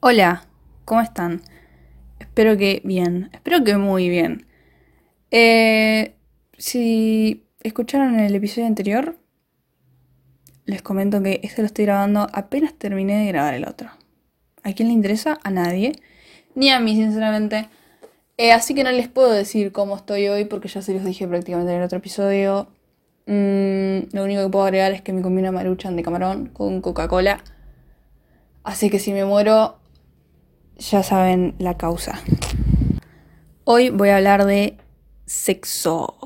Hola, ¿cómo están? Espero que bien, espero que muy bien. Eh, si escucharon el episodio anterior, les comento que este lo estoy grabando apenas terminé de grabar el otro. ¿A quién le interesa? A nadie. Ni a mí, sinceramente. Eh, así que no les puedo decir cómo estoy hoy porque ya se los dije prácticamente en el otro episodio. Mm, lo único que puedo agregar es que me comí una maruchan de camarón con Coca-Cola. Así que si me muero, ya saben la causa. Hoy voy a hablar de sexo,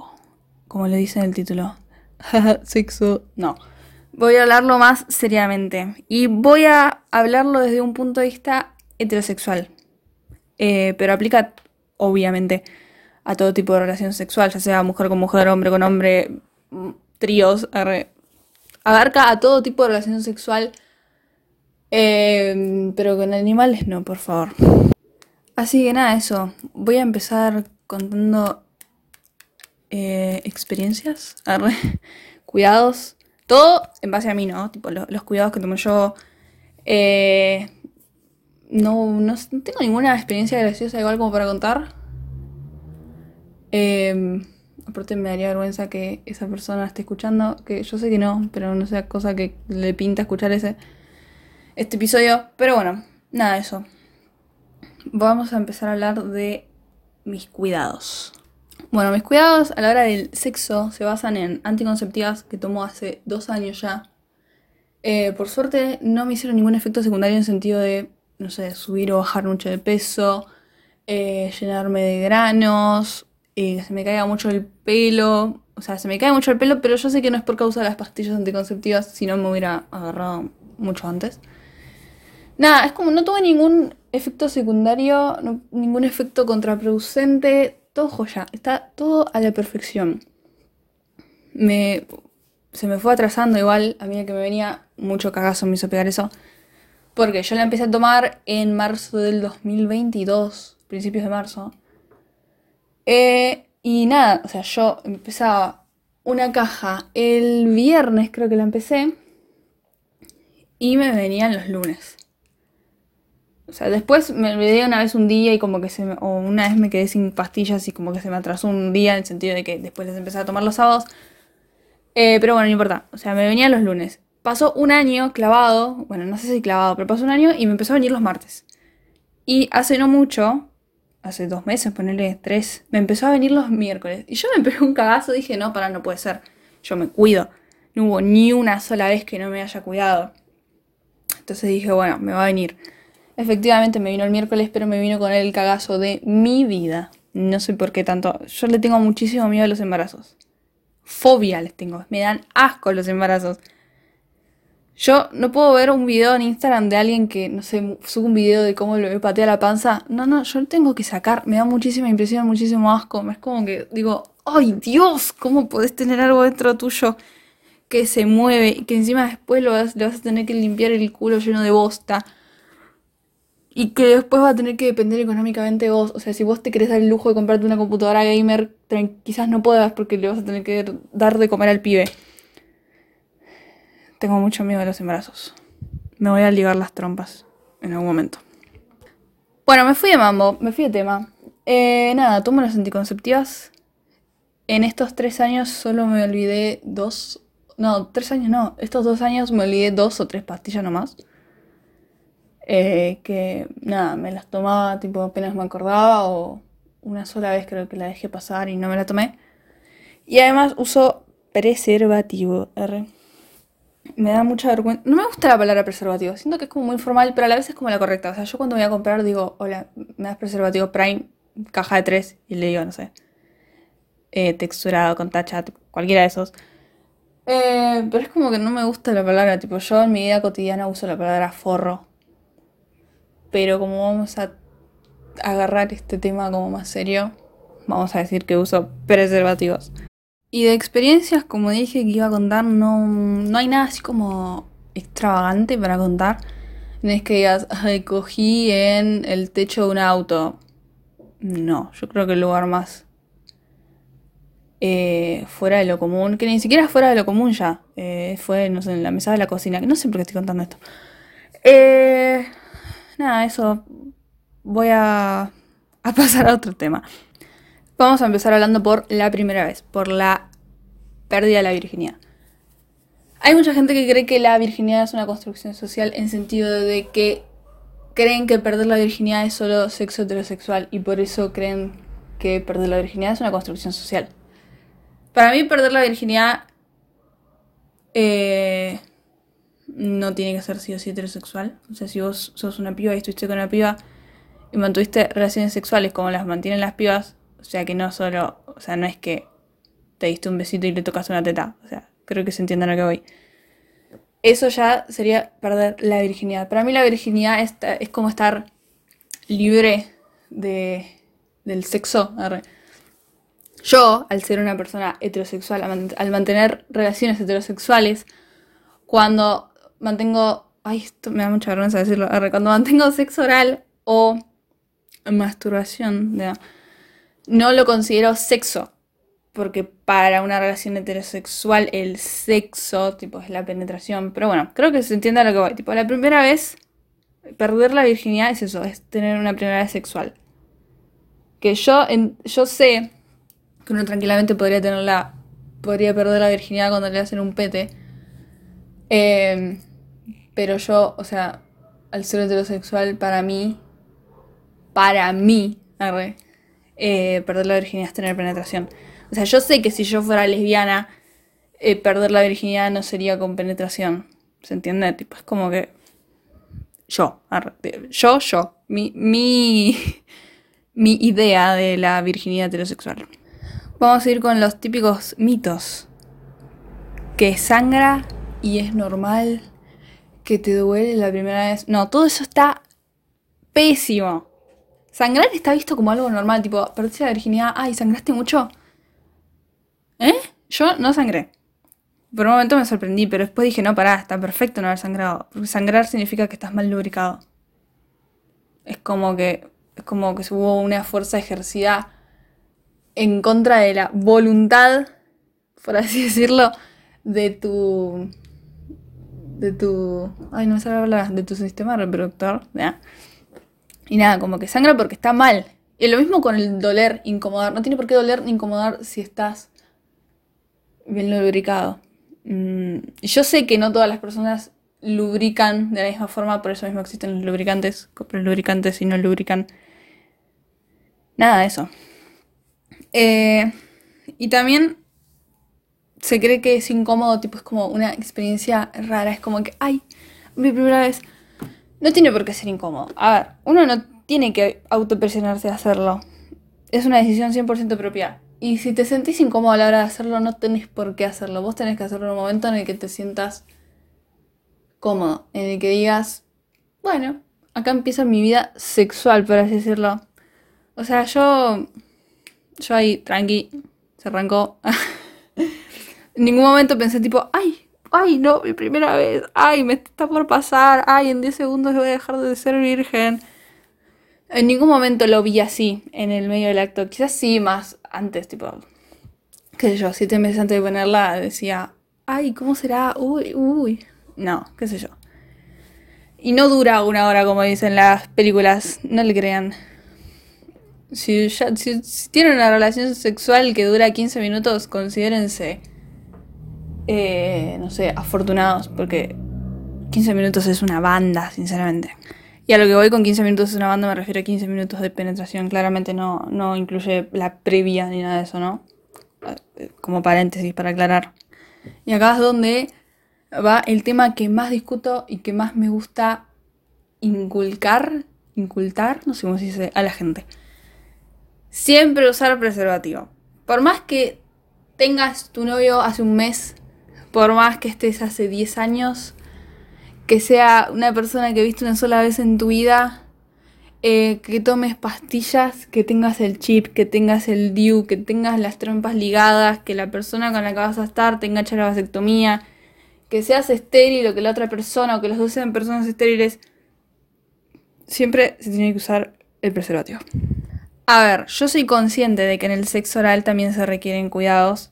como lo dice en el título. sexo. No. Voy a hablarlo más seriamente. Y voy a hablarlo desde un punto de vista heterosexual. Eh, pero aplica, obviamente, a todo tipo de relación sexual, ya sea mujer con mujer, hombre con hombre, tríos. Abarca a todo tipo de relación sexual Em, pero con animales no, por favor. Así que nada, eso. Voy a empezar contando eh, experiencias, cuidados. Todo en base a mí, ¿no? Tipo, los cuidados que tomo yo. Eh, no, no, tengo ninguna experiencia graciosa igual como para contar. Eh, aparte me daría vergüenza que esa persona esté escuchando, que yo sé que no, pero no sea cosa que le pinta escuchar ese este episodio. Pero bueno, nada de eso. Vamos a empezar a hablar de mis cuidados. Bueno, mis cuidados a la hora del sexo se basan en anticonceptivas que tomo hace dos años ya. Eh, por suerte no me hicieron ningún efecto secundario en sentido de, no sé, subir o bajar mucho de peso, eh, llenarme de granos, eh, se me caiga mucho el pelo. O sea, se me cae mucho el pelo, pero yo sé que no es por causa de las pastillas anticonceptivas, si no me hubiera agarrado mucho antes. Nada, es como no tuve ningún efecto secundario, ningún efecto contraproducente, todo joya, está todo a la perfección. Me, se me fue atrasando igual, a mí que me venía mucho cagazo me hizo pegar eso. Porque yo la empecé a tomar en marzo del 2022, principios de marzo. Eh, y nada, o sea, yo empezaba una caja el viernes, creo que la empecé. Y me venían los lunes. O sea, después me olvidé una vez un día y como que se me, o una vez me quedé sin pastillas y como que se me atrasó un día en el sentido de que después les empecé a tomar los sábados. Eh, pero bueno, no importa. O sea, me venían los lunes. Pasó un año clavado, bueno, no sé si clavado, pero pasó un año y me empezó a venir los martes. Y hace no mucho, hace dos meses, ponerle tres, me empezó a venir los miércoles. Y yo me pegué un cagazo, dije, no, para, no puede ser. Yo me cuido. No hubo ni una sola vez que no me haya cuidado. Entonces dije, bueno, me va a venir. Efectivamente me vino el miércoles, pero me vino con el cagazo de mi vida. No sé por qué tanto. Yo le tengo muchísimo miedo a los embarazos. Fobia les tengo. Me dan asco los embarazos. Yo no puedo ver un video en Instagram de alguien que, no sé, sube un video de cómo le patea la panza. No, no, yo lo tengo que sacar. Me da muchísima impresión, muchísimo asco. Es como que digo, ¡ay Dios! ¿Cómo podés tener algo dentro tuyo que se mueve y que encima después lo le vas a tener que limpiar el culo lleno de bosta? Y que después va a tener que depender económicamente vos. O sea, si vos te querés dar el lujo de comprarte una computadora gamer, quizás no puedas porque le vas a tener que dar de comer al pibe. Tengo mucho miedo de los embarazos. Me voy a ligar las trompas en algún momento. Bueno, me fui de mambo, me fui de tema. Eh, nada, tomo las anticonceptivas. En estos tres años solo me olvidé dos. No, tres años no. Estos dos años me olvidé dos o tres pastillas nomás. Eh, que nada, me las tomaba tipo apenas me acordaba o una sola vez creo que la dejé pasar y no me la tomé. Y además uso preservativo, R. Me da mucha vergüenza. No me gusta la palabra preservativo, siento que es como muy formal, pero a la vez es como la correcta. O sea, yo cuando voy a comprar digo, hola, me das preservativo Prime, caja de tres, y le digo, no sé, eh, texturado con tacha, cualquiera de esos. Eh, pero es como que no me gusta la palabra, tipo, yo en mi vida cotidiana uso la palabra forro pero como vamos a agarrar este tema como más serio, vamos a decir que uso preservativos. Y de experiencias, como dije que iba a contar, no, no hay nada así como extravagante para contar. No es que digas, cogí en el techo de un auto. No, yo creo que el lugar más eh, fuera de lo común, que ni siquiera fuera de lo común ya, eh, fue, no sé, en la mesa de la cocina, que no sé por qué estoy contando esto. Eh, nada, eso. Voy a, a pasar a otro tema. Vamos a empezar hablando por la primera vez, por la pérdida de la virginidad. Hay mucha gente que cree que la virginidad es una construcción social en sentido de que creen que perder la virginidad es solo sexo heterosexual y por eso creen que perder la virginidad es una construcción social. Para mí perder la virginidad eh, no tiene que ser sí o sí heterosexual. O sea, si vos sos una piba y estuviste con una piba y mantuviste relaciones sexuales como las mantienen las pibas, o sea que no solo, o sea, no es que te diste un besito y le tocas una teta. O sea, creo que se entiende a lo que voy. Eso ya sería perder la virginidad. Para mí la virginidad es, es como estar libre de, del sexo. Yo, al ser una persona heterosexual, al mantener relaciones heterosexuales, cuando mantengo. Ay, esto me da mucha vergüenza decirlo. Cuando mantengo sexo oral o masturbación, no lo considero sexo. Porque para una relación heterosexual el sexo, tipo, es la penetración. Pero bueno, creo que se entiende lo que voy. Tipo, la primera vez, perder la virginidad es eso, es tener una primera vez sexual. Que yo, yo sé que uno tranquilamente podría tenerla, podría perder la virginidad cuando le hacen un pete. Em, pero yo, o sea, al ser heterosexual, para mí, para mí, eh, perder la virginidad es tener penetración. O sea, yo sé que si yo fuera lesbiana, eh, perder la virginidad no sería con penetración. ¿Se entiende? Tipo, es como que. Yo, yo, yo. Mi, mi, mi idea de la virginidad heterosexual. Vamos a ir con los típicos mitos. Que sangra y es normal. Que te duele la primera vez. No, todo eso está pésimo. Sangrar está visto como algo normal, tipo, perdiste la virginidad, ay, sangraste mucho. ¿Eh? Yo no sangré. Por un momento me sorprendí, pero después dije, no, pará, está perfecto no haber sangrado. Porque sangrar significa que estás mal lubricado. Es como que. Es como que hubo una fuerza ejercida en contra de la voluntad, por así decirlo, de tu. De tu. Ay, no me sabe hablar, de tu sistema reproductor. Y nada, como que sangra porque está mal. Y lo mismo con el doler, incomodar. No tiene por qué doler ni incomodar si estás bien lubricado. Mm, yo sé que no todas las personas lubrican de la misma forma, por eso mismo existen los lubricantes. Compren lubricantes y no lubrican. Nada de eso. Eh, y también se cree que es incómodo, tipo es como una experiencia rara, es como que, ay, mi primera vez. No tiene por qué ser incómodo. A ver, uno no tiene que autopresionarse a hacerlo. Es una decisión 100% propia. Y si te sentís incómodo a la hora de hacerlo, no tenés por qué hacerlo. Vos tenés que hacerlo en un momento en el que te sientas cómodo, en el que digas, bueno, acá empieza mi vida sexual, por así decirlo. O sea, yo, yo ahí, tranqui, se arrancó. en ningún momento pensé tipo, ay, ay, no, mi primera vez, ay, me está por pasar, ay, en 10 segundos voy a dejar de ser virgen. En ningún momento lo vi así en el medio del acto. Quizás sí, más antes, tipo, qué sé yo, siete meses antes de ponerla decía, ay, ¿cómo será? Uy, uy. No, qué sé yo. Y no dura una hora como dicen las películas, no le crean. Si, ya, si, tienen una relación sexual que dura 15 minutos, considérense, eh, no sé, afortunados, porque 15 minutos es una banda, sinceramente. Y a lo que voy con 15 minutos de una banda me refiero a 15 minutos de penetración. Claramente no, no incluye la previa ni nada de eso, ¿no? Como paréntesis para aclarar. Y acá es donde va el tema que más discuto y que más me gusta inculcar, incultar, no sé cómo se dice, a la gente. Siempre usar preservativo. Por más que tengas tu novio hace un mes, por más que estés hace 10 años, que sea una persona que viste una sola vez en tu vida, eh, que tomes pastillas, que tengas el chip, que tengas el DIU, que tengas las trompas ligadas, que la persona con la que vas a estar tenga hecha la vasectomía, que seas estéril o que la otra persona o que los dos sean personas estériles, siempre se tiene que usar el preservativo. A ver, yo soy consciente de que en el sexo oral también se requieren cuidados,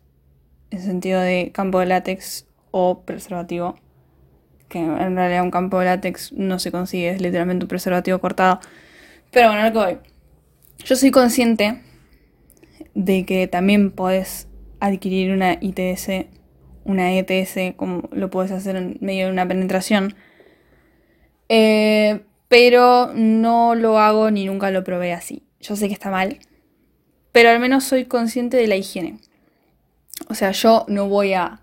en sentido de campo de látex o preservativo que en realidad un campo de látex no se consigue, es literalmente un preservativo cortado. Pero bueno, lo que voy. Yo soy consciente de que también podés adquirir una ITS, una ETS, como lo puedes hacer en medio de una penetración. Eh, pero no lo hago ni nunca lo probé así. Yo sé que está mal, pero al menos soy consciente de la higiene. O sea, yo no voy a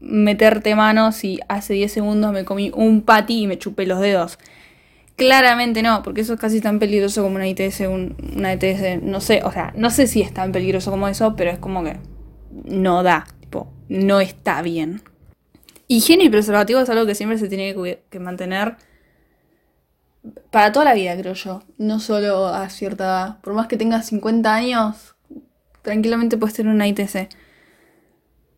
meterte manos y hace 10 segundos me comí un patty y me chupé los dedos. Claramente no, porque eso es casi tan peligroso como una ITS, una ETS, no sé, o sea, no sé si es tan peligroso como eso, pero es como que no da, tipo, no está bien. Higiene y preservativo es algo que siempre se tiene que, mantener para toda la vida, creo yo, no solo a cierta edad. Por más que tengas 50 años, tranquilamente puedes tener una ITC.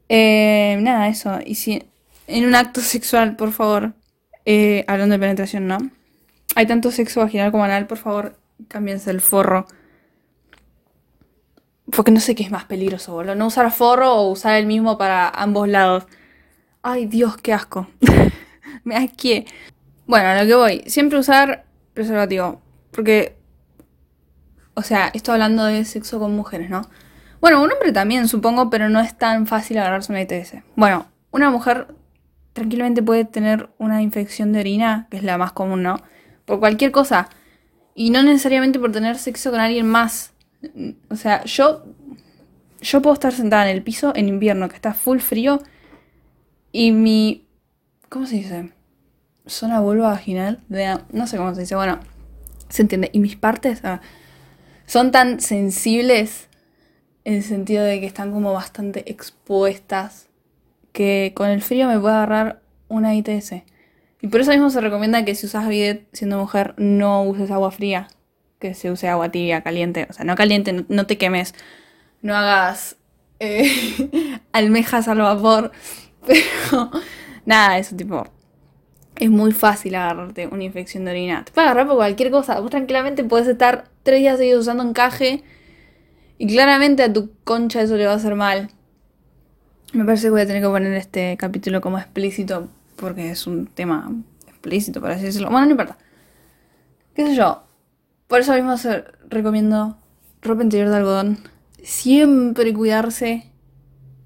Eh, nada, eso. Y si en un acto sexual, por favor, eh, hablando de penetración, ¿no? Hay tanto sexo vaginal como anal, por favor, cámbiense el forro. Porque no sé qué es más peligroso, boludo. No usar forro o usar el mismo para ambos lados. Ay, Dios, qué asco. Me asqué. Bueno, a lo que voy. Siempre usar preservativo. Porque. O sea, estoy hablando de sexo con mujeres, ¿no? Bueno, un hombre también, supongo, pero no es tan fácil agarrarse una ITS. Bueno, una mujer tranquilamente puede tener una infección de orina, que es la más común, ¿no? Por cualquier cosa. Y no necesariamente por tener sexo con alguien más. O sea, yo. Yo puedo estar sentada en el piso en invierno, que está full frío. Y mi. ¿Cómo se dice? Zona vulva vaginal. De, no sé cómo se dice. Bueno, se entiende. Y mis partes ah, son tan sensibles en el sentido de que están como bastante expuestas, que con el frío me puede agarrar una ITS. Y por eso mismo se recomienda que si usas bidet siendo mujer no uses agua fría, que se use agua tibia, caliente. O sea, no caliente, no, te quemes, no hagas eh, almejas al vapor, pero nada, eso tipo... Es muy fácil agarrarte una infección de orina. Te puede agarrar por cualquier cosa. Vos tranquilamente puedes estar tres días seguidos usando encaje y claramente a tu concha eso le va a hacer mal. Me parece que voy a tener que poner este capítulo como explícito porque es un tema explícito, por así decirlo. Bueno, no importa. ¿Qué sé yo? Por eso mismo recomiendo ropa interior de algodón. Siempre cuidarse.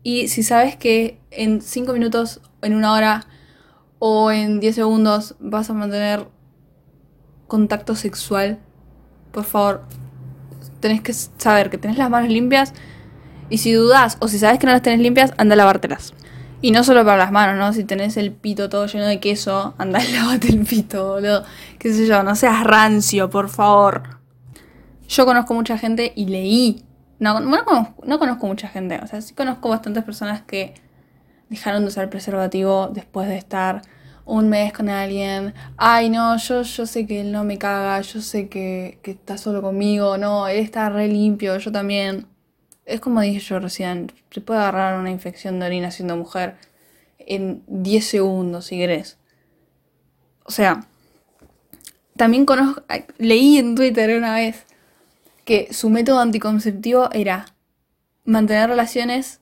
Y si sabes que en 5 minutos, en una hora o en 10 segundos vas a mantener contacto sexual, por favor, tenés que saber que tenés las manos limpias. Y si dudas o si sabes que no las tenés limpias, anda a lavártelas. Y no solo para las manos, ¿no? Si tenés el pito todo lleno de queso, anda y el pito, boludo. Qué sé yo, no seas rancio, por favor. Yo conozco mucha gente y leí. No, no, conozco, no conozco mucha gente. O sea, sí conozco bastantes personas que dejaron de usar preservativo después de estar un mes con alguien, ay no, yo, yo sé que él no me caga, yo sé que, que está solo conmigo, no, él está re limpio, yo también. Es como dije yo recién, se puede agarrar una infección de orina siendo mujer en 10 segundos si querés. O sea, también conozco, leí en Twitter una vez que su método anticonceptivo era mantener relaciones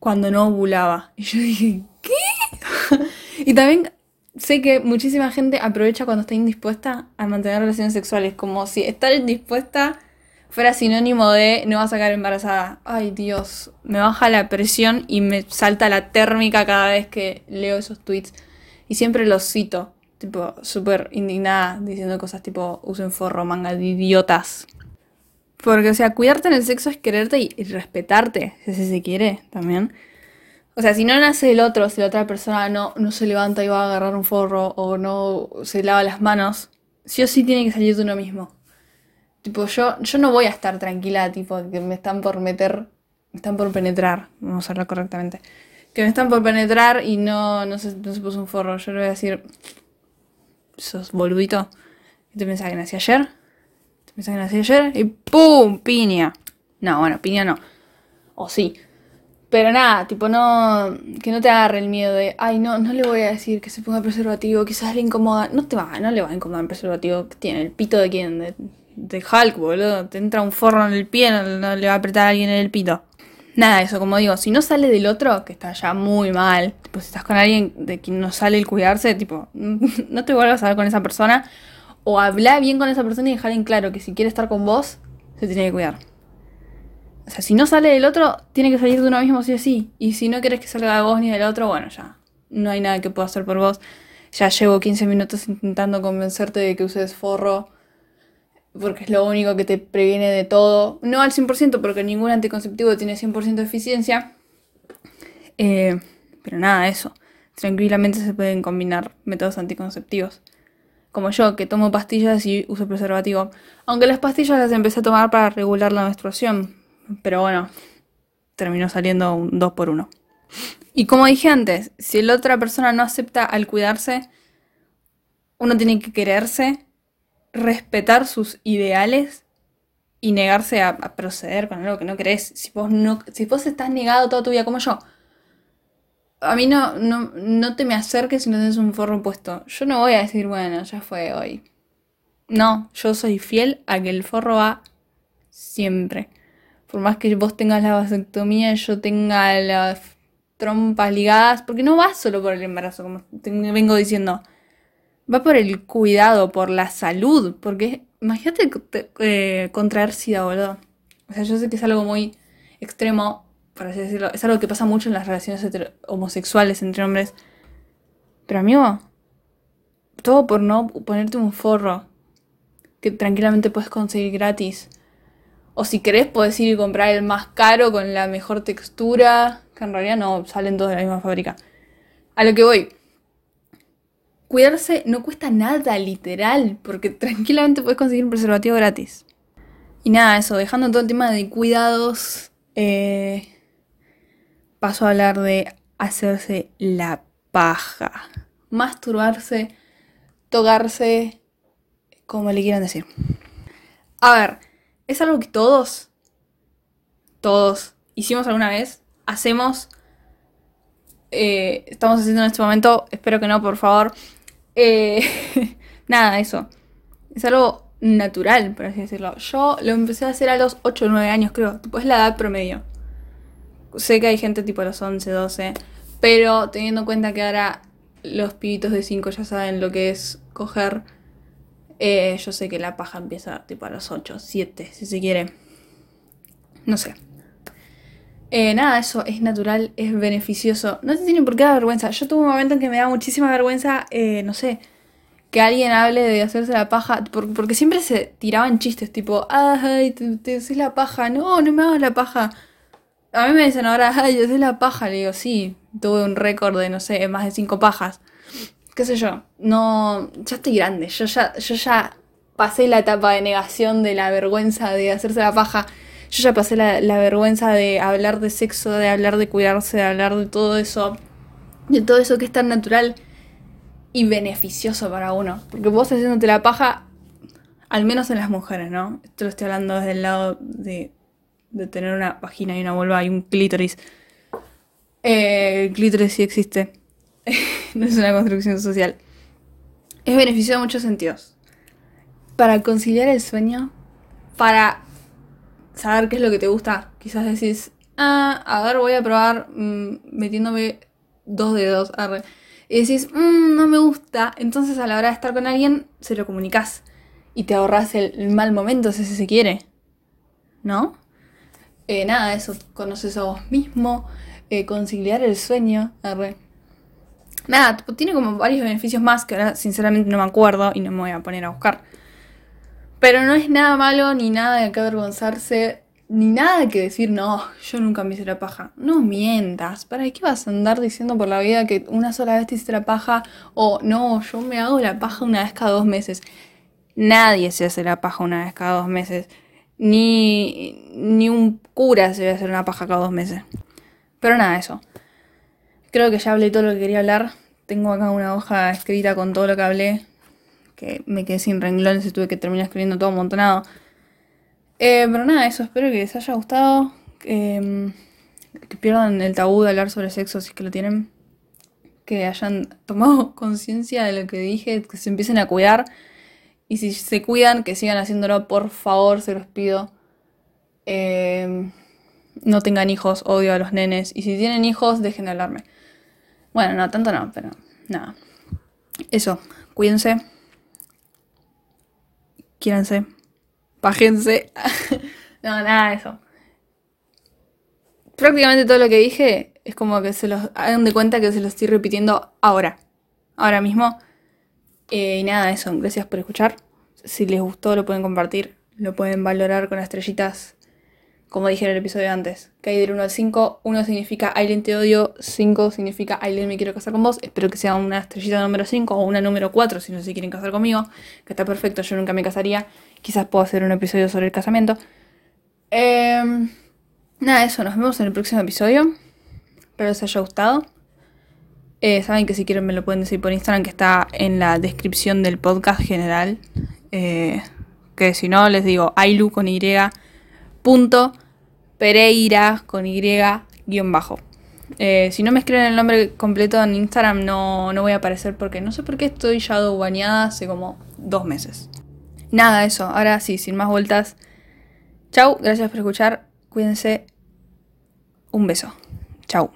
cuando no ovulaba. Y yo dije, ¿qué? y también sé que muchísima gente aprovecha cuando está indispuesta a mantener relaciones sexuales, como si estar indispuesta fuera sinónimo de no va a sacar embarazada. Ay Dios, me baja la presión y me salta la térmica cada vez que leo esos tweets. Y siempre los cito, tipo, súper indignada, diciendo cosas tipo, usen forro, manga de idiotas. Porque, o sea, cuidarte en el sexo es quererte y, respetarte, si se quiere también. O sea, si no nace el otro, si la otra persona no, no se levanta y va a agarrar un forro o no se lava las manos, sí o sí tiene que salir de uno mismo. Tipo, yo, yo no voy a estar tranquila, tipo, que me están por meter, me están por penetrar, vamos a hablar correctamente. Que me están por penetrar y no, no, se, no se puso un forro. Yo le voy a decir, sos boludito. ¿Qué te pensás que nací ayer? ¿Te pensás que nací ayer? Y ¡pum! Piña. No, bueno, piña no. O sí. Pero nada, tipo, no. Que no te agarre el miedo de. Ay, no, no le voy a decir que se ponga preservativo, quizás le incomoda. No te va, no le va a incomodar el preservativo. tiene? ¿El pito de quién? De, de Hulk, boludo. Te entra un forro en el pie, no, le va a apretar a alguien en el pito. nada, eso, como digo, si no sale del otro, que está ya muy mal, tipo, si estás con alguien de quien no sale el cuidarse, tipo, no te vuelvas a ver con esa persona, o habla bien con esa persona y dejar en claro que si quiere estar con vos, se tiene que cuidar. O sea, si no sale del otro, tiene que salir de uno mismo sí o sí. Y si no quieres que salga de vos ni del otro, bueno, ya. No hay nada que pueda hacer por vos. Ya llevo 15 minutos intentando convencerte de que uses forro porque es lo único que te previene de todo. No al 100%, porque ningún anticonceptivo tiene 100% de eficiencia. Eh, pero nada, eso. Tranquilamente se pueden combinar métodos anticonceptivos. Como yo, que tomo pastillas y uso preservativo. Aunque las pastillas las empecé a tomar para regular la menstruación. Pero bueno, terminó saliendo un 2 por 1 Y como dije antes, si la otra persona no acepta al cuidarse, uno tiene que quererse respetar sus ideales y negarse a, proceder con algo que no querés. Si vos, no, si vos estás negado toda tu vida como yo, a mí no, no, no te me acerques si no tenés un forro puesto. Yo no voy a decir, bueno, ya fue hoy. No, yo soy fiel a que el forro va siempre. Por más que vos tengas la vasectomía, yo tenga las trompas ligadas, porque no va solo por el embarazo, como vengo diciendo va por el cuidado, por la salud, porque imagínate eh, contraer SIDA, boludo. O sea, yo sé que es algo muy extremo, por así decirlo, es algo que pasa mucho en las relaciones homosexuales entre hombres. Pero amigo, todo por no ponerte un forro que tranquilamente puedes conseguir gratis. O si querés, puedes ir y comprar el más caro con la mejor textura, que en realidad no salen todos de la misma fábrica. A lo que voy, cuidarse no cuesta nada, literal, porque tranquilamente puedes conseguir un preservativo gratis. Y nada, eso, dejando todo el tema de cuidados, eh, paso a hablar de hacerse la paja. Masturbarse, tocarse, como le quieran decir. A ver, es algo que todos, todos hicimos alguna vez, hacemos, eh, estamos haciendo en este momento, espero que no, por favor, eh, nada, eso. Es algo natural, por así decirlo. Yo lo empecé a hacer a los 8 o 9 años, creo. Tipo, es la edad promedio. Sé que hay gente tipo a los 11, 12. Pero teniendo en cuenta que ahora los pibitos de 5 ya saben lo que es coger. Eh, yo sé que la paja empieza tipo a los 8, 7, si se quiere. No sé. Eh, nada, eso es natural, es beneficioso. No te tiene por qué dar vergüenza. Yo tuve un momento en que me da muchísima vergüenza, eh, no sé, que alguien hable de hacerse la paja. porque siempre se tiraban chistes tipo, ay, te, te haces la paja. No, no me hagas la paja. A mí me dicen ahora, ay, haces la paja. Le digo, sí, tuve un récord de, no sé, más de cinco pajas. Qué sé yo, no, ya estoy grande. Yo ya, yo ya pasé la etapa de negación de la vergüenza de hacerse la paja. Yo ya pasé la, vergüenza de hablar de sexo, de hablar de cuidarse, de hablar de todo eso, de todo eso que es tan natural y beneficioso para uno. Porque vos haciéndote la paja, al menos en las mujeres, ¿no? Esto lo estoy hablando desde el lado de, de tener una vagina y una vulva y un clítoris. Eh, el clítoris sí existe. no es una construcción social. Es beneficioso en muchos sentidos. Para conciliar el sueño, para saber qué es lo que te gusta. Quizás decís, ah, a ver, voy a probar mm, metiéndome dos dedos. Arre. Y decís, mmm, no me gusta. Entonces a la hora de estar con alguien, se lo comunicas. Y te ahorras el, mal momento si se quiere. ¿No? Eh, nada, eso, conoces a vos mismo, eh, conciliar el sueño. Arre. Nada, tiene como varios beneficios más que ahora sinceramente no me acuerdo y no me voy a poner a buscar. Pero no es nada malo, ni nada de que avergonzarse, ni nada que decir, no, yo nunca me hice la paja. No mientas. ¿Para qué vas a andar diciendo por la vida que una sola vez te hiciste la paja? O no, yo me hago la paja una vez cada dos meses. Nadie se hace la paja una vez cada dos meses. Ni, ni un cura se va a hacer una paja cada dos meses. Pero nada, eso. Creo que ya hablé todo lo que quería hablar. Tengo acá una hoja escrita con todo lo que hablé que me quedé sin renglones y tuve que terminar escribiendo todo amontonado. Eh, pero nada, eso, espero que les haya gustado. Em, que pierdan el tabú de hablar sobre sexo si es que lo tienen. Que hayan tomado conciencia de lo que dije, que se empiecen a cuidar. Y si se cuidan, que sigan haciéndolo, por favor, se los pido. Em, no tengan hijos, odio a los nenes. Y si tienen hijos, dejen de hablarme. Bueno, no, tanto no, pero nada. Eso, cuídense. Quiéranse. Pájense. no, nada eso. Prácticamente todo lo que dije es como que se los hagan de cuenta que se lo estoy repitiendo ahora. Ahora mismo. Eh, y nada, eso. Gracias por escuchar. Si les gustó, lo pueden compartir. Lo pueden valorar con estrellitas como dije en el episodio antes, que hay del 1 al 5, 1 significa Aileen te odio, 5 significa Aileen me quiero casar con vos, espero que sea una estrellita número 5 o una número 4 si no se quieren casar conmigo, que está perfecto, yo nunca me casaría, quizás puedo hacer un episodio sobre el casamiento. Em, nada, eso, nos vemos en el próximo episodio, espero les haya gustado. Eh, saben que si quieren me lo pueden decir por Instagram, que está en la descripción del podcast general. Eh, que si no, les digo Ailu con Y punto Pereira con Y guion bajo. Eh, si no me escriben el nombre completo en Instagram no, no voy a aparecer porque no sé por qué estoy ya bañada hace como dos meses. Nada, eso. Ahora sí, sin más vueltas. Chau, gracias por escuchar. Cuídense. Un beso. Chau.